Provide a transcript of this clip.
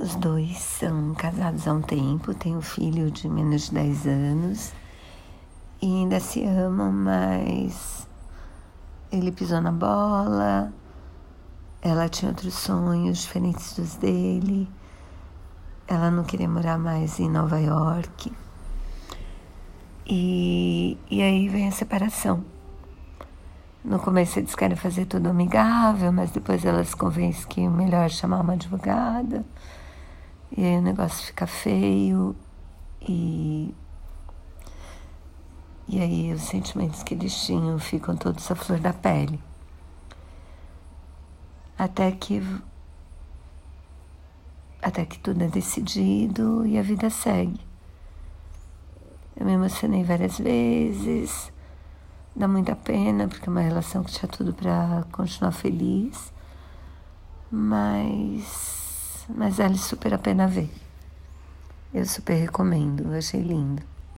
Os dois são casados há um tempo, têm um filho de menos de 10 anos e ainda se amam, mas ele pisou na bola, ela tinha outros sonhos diferentes dos dele, ela não queria morar mais em Nova York. E, e aí vem a separação. No começo eles querem fazer tudo amigável, mas depois elas convencem que é melhor chamar uma advogada. E aí o negócio fica feio e. E aí os sentimentos que eles tinham ficam todos à flor da pele. Até que. Até que tudo é decidido e a vida segue. Eu me emocionei várias vezes, dá muita pena, porque é uma relação que tinha tudo para continuar feliz, mas mas vale super a pena ver. Eu super recomendo, eu achei lindo.